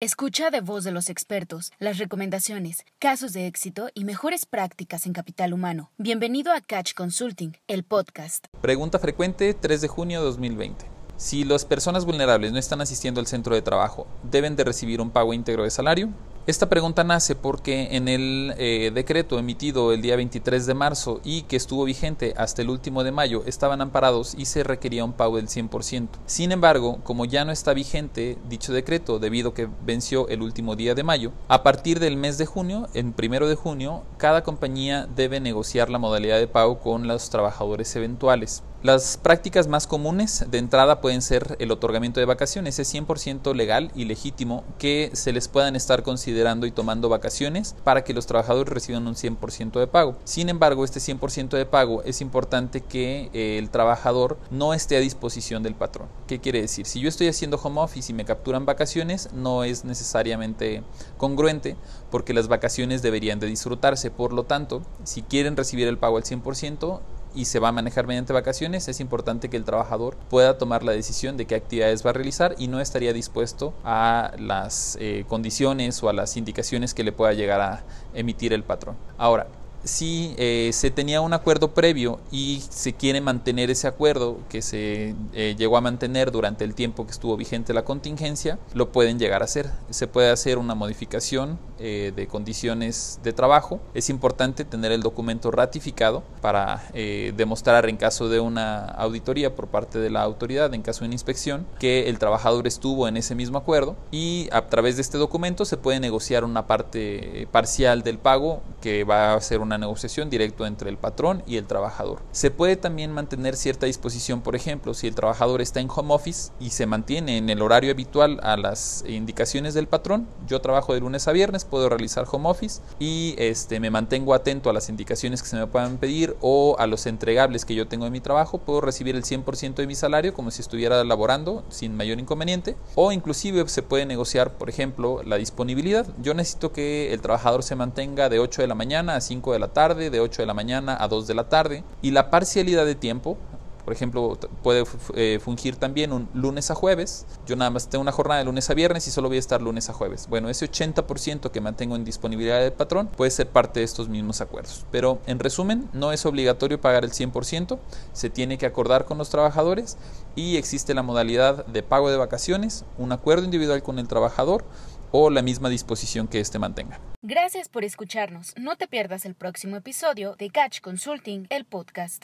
Escucha de voz de los expertos las recomendaciones, casos de éxito y mejores prácticas en capital humano. Bienvenido a Catch Consulting, el podcast. Pregunta frecuente 3 de junio de 2020. Si las personas vulnerables no están asistiendo al centro de trabajo, ¿deben de recibir un pago íntegro de salario? Esta pregunta nace porque en el eh, decreto emitido el día 23 de marzo y que estuvo vigente hasta el último de mayo estaban amparados y se requería un pago del 100%. Sin embargo, como ya no está vigente dicho decreto debido a que venció el último día de mayo, a partir del mes de junio, en primero de junio, cada compañía debe negociar la modalidad de pago con los trabajadores eventuales. Las prácticas más comunes de entrada pueden ser el otorgamiento de vacaciones, es 100% legal y legítimo que se les puedan estar considerando y tomando vacaciones para que los trabajadores reciban un 100% de pago. Sin embargo, este 100% de pago es importante que eh, el trabajador no esté a disposición del patrón. ¿Qué quiere decir? Si yo estoy haciendo home office y me capturan vacaciones, no es necesariamente congruente porque las vacaciones deberían de disfrutarse. Por lo tanto, si quieren recibir el pago al 100%, y se va a manejar mediante vacaciones, es importante que el trabajador pueda tomar la decisión de qué actividades va a realizar y no estaría dispuesto a las eh, condiciones o a las indicaciones que le pueda llegar a emitir el patrón. Ahora, si eh, se tenía un acuerdo previo y se quiere mantener ese acuerdo que se eh, llegó a mantener durante el tiempo que estuvo vigente la contingencia, lo pueden llegar a hacer. Se puede hacer una modificación eh, de condiciones de trabajo. Es importante tener el documento ratificado para demostrar en caso de una auditoría por parte de la autoridad, en caso de una inspección, que el trabajador estuvo en ese mismo acuerdo y a través de este documento se puede negociar una parte parcial del pago que va a ser una negociación directo entre el patrón y el trabajador. Se puede también mantener cierta disposición, por ejemplo, si el trabajador está en home office y se mantiene en el horario habitual a las indicaciones del patrón, yo trabajo de lunes a viernes, puedo realizar home office y este, me mantengo atento a las indicaciones que se me puedan pedir o a los entregables que yo tengo en mi trabajo, puedo recibir el 100% de mi salario como si estuviera laborando sin mayor inconveniente o inclusive se puede negociar, por ejemplo, la disponibilidad. Yo necesito que el trabajador se mantenga de 8 de la mañana a 5 de la tarde, de 8 de la mañana a 2 de la tarde. Y la parcialidad de tiempo, por ejemplo, puede eh, fungir también un lunes a jueves. Yo nada más tengo una jornada de lunes a viernes y solo voy a estar lunes a jueves. Bueno, ese 80% que mantengo en disponibilidad del patrón puede ser parte de estos mismos acuerdos. Pero en resumen, no es obligatorio pagar el 100%, se tiene que acordar con los trabajadores y existe la modalidad de pago de vacaciones, un acuerdo individual con el trabajador o la misma disposición que éste mantenga. Gracias por escucharnos. No te pierdas el próximo episodio de Catch Consulting, el podcast.